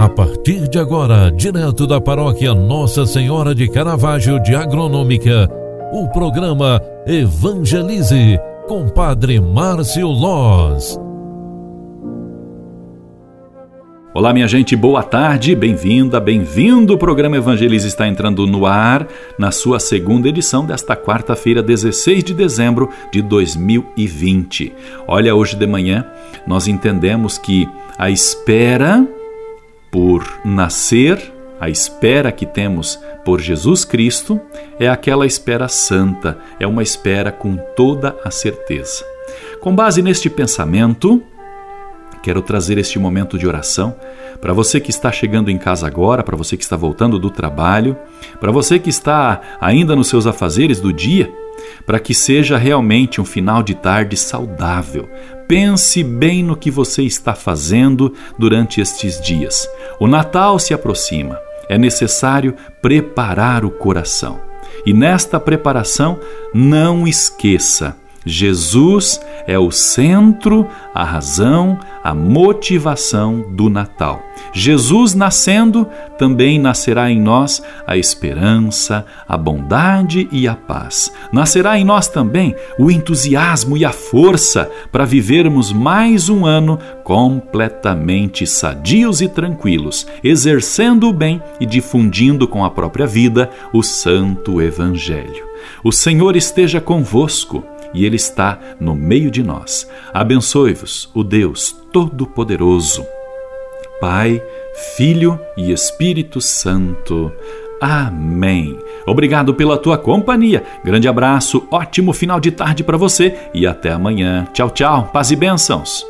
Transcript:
A partir de agora, direto da paróquia Nossa Senhora de Caravaggio de Agronômica, o programa Evangelize com Padre Márcio Loz. Olá, minha gente, boa tarde, bem-vinda, bem-vindo. O programa Evangelize está entrando no ar na sua segunda edição desta quarta-feira, 16 de dezembro de 2020. Olha, hoje de manhã nós entendemos que a espera por nascer, a espera que temos por Jesus Cristo é aquela espera santa, é uma espera com toda a certeza. Com base neste pensamento, quero trazer este momento de oração para você que está chegando em casa agora, para você que está voltando do trabalho, para você que está ainda nos seus afazeres do dia para que seja realmente um final de tarde saudável. Pense bem no que você está fazendo durante estes dias. O Natal se aproxima. É necessário preparar o coração. E nesta preparação, não esqueça Jesus é o centro, a razão, a motivação do Natal. Jesus nascendo, também nascerá em nós a esperança, a bondade e a paz. Nascerá em nós também o entusiasmo e a força para vivermos mais um ano completamente sadios e tranquilos, exercendo o bem e difundindo com a própria vida o Santo Evangelho. O Senhor esteja convosco e Ele está no meio de nós. Abençoe-vos, o Deus Todo-Poderoso, Pai, Filho e Espírito Santo. Amém. Obrigado pela tua companhia. Grande abraço, ótimo final de tarde para você e até amanhã. Tchau, tchau. Paz e bênçãos.